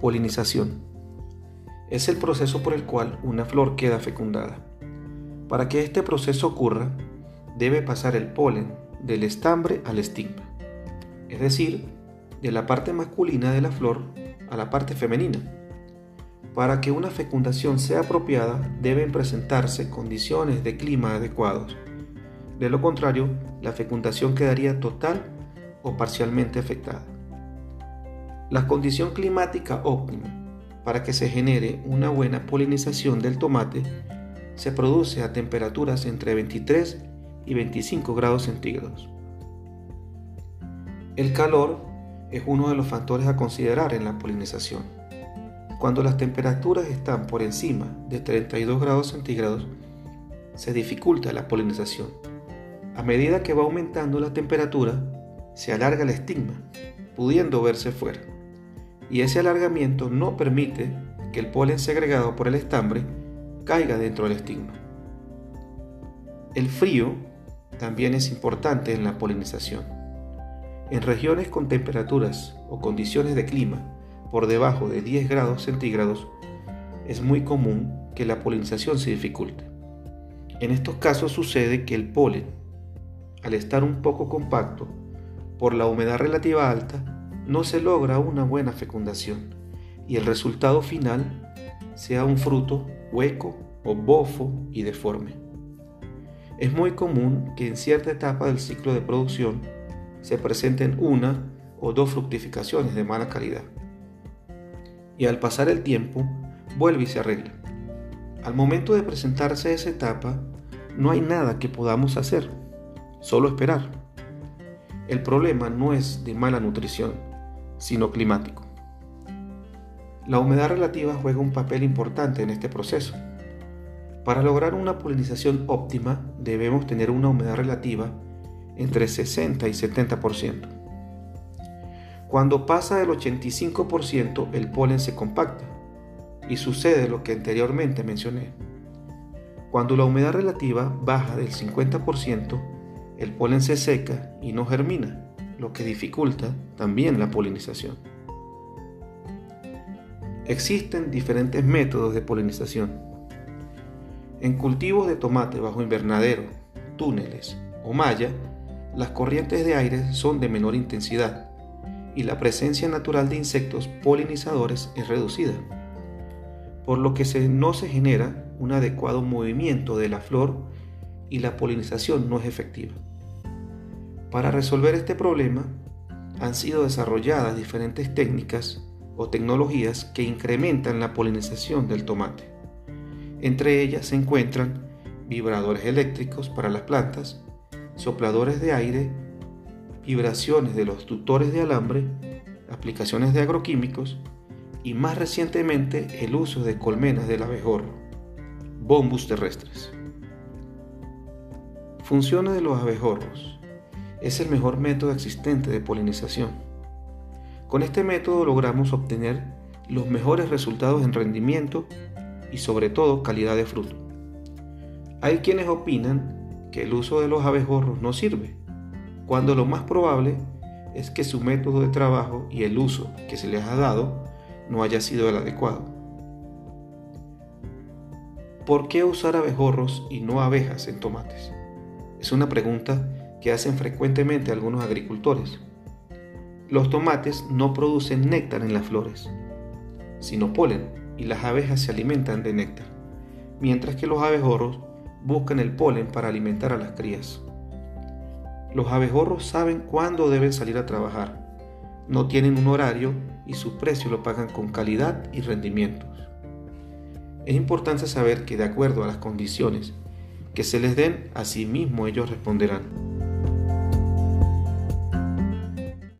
Polinización. Es el proceso por el cual una flor queda fecundada. Para que este proceso ocurra, debe pasar el polen del estambre al estigma, es decir, de la parte masculina de la flor a la parte femenina. Para que una fecundación sea apropiada, deben presentarse condiciones de clima adecuados. De lo contrario, la fecundación quedaría total o parcialmente afectada. La condición climática óptima para que se genere una buena polinización del tomate se produce a temperaturas entre 23 y 25 grados centígrados. El calor es uno de los factores a considerar en la polinización. Cuando las temperaturas están por encima de 32 grados centígrados, se dificulta la polinización. A medida que va aumentando la temperatura, se alarga el estigma, pudiendo verse fuera y ese alargamiento no permite que el polen segregado por el estambre caiga dentro del estigma. El frío también es importante en la polinización. En regiones con temperaturas o condiciones de clima por debajo de 10 grados centígrados, es muy común que la polinización se dificulte. En estos casos sucede que el polen, al estar un poco compacto, por la humedad relativa alta, no se logra una buena fecundación y el resultado final sea un fruto hueco o bofo y deforme. Es muy común que en cierta etapa del ciclo de producción se presenten una o dos fructificaciones de mala calidad. Y al pasar el tiempo, vuelve y se arregla. Al momento de presentarse esa etapa, no hay nada que podamos hacer, solo esperar. El problema no es de mala nutrición, sino climático. La humedad relativa juega un papel importante en este proceso. Para lograr una polinización óptima debemos tener una humedad relativa entre 60 y 70%. Cuando pasa del 85% el polen se compacta y sucede lo que anteriormente mencioné. Cuando la humedad relativa baja del 50%, el polen se seca y no germina lo que dificulta también la polinización. Existen diferentes métodos de polinización. En cultivos de tomate bajo invernadero, túneles o malla, las corrientes de aire son de menor intensidad y la presencia natural de insectos polinizadores es reducida, por lo que no se genera un adecuado movimiento de la flor y la polinización no es efectiva. Para resolver este problema, han sido desarrolladas diferentes técnicas o tecnologías que incrementan la polinización del tomate. Entre ellas se encuentran vibradores eléctricos para las plantas, sopladores de aire, vibraciones de los tutores de alambre, aplicaciones de agroquímicos y más recientemente el uso de colmenas del abejorro, bombus terrestres. Funciones de los abejorros es el mejor método existente de polinización. Con este método logramos obtener los mejores resultados en rendimiento y sobre todo calidad de fruto. Hay quienes opinan que el uso de los abejorros no sirve, cuando lo más probable es que su método de trabajo y el uso que se les ha dado no haya sido el adecuado. ¿Por qué usar abejorros y no abejas en tomates? Es una pregunta que hacen frecuentemente algunos agricultores. Los tomates no producen néctar en las flores, sino polen, y las abejas se alimentan de néctar, mientras que los abejorros buscan el polen para alimentar a las crías. Los abejorros saben cuándo deben salir a trabajar, no tienen un horario y su precio lo pagan con calidad y rendimientos. Es importante saber que de acuerdo a las condiciones que se les den, a sí mismo ellos responderán.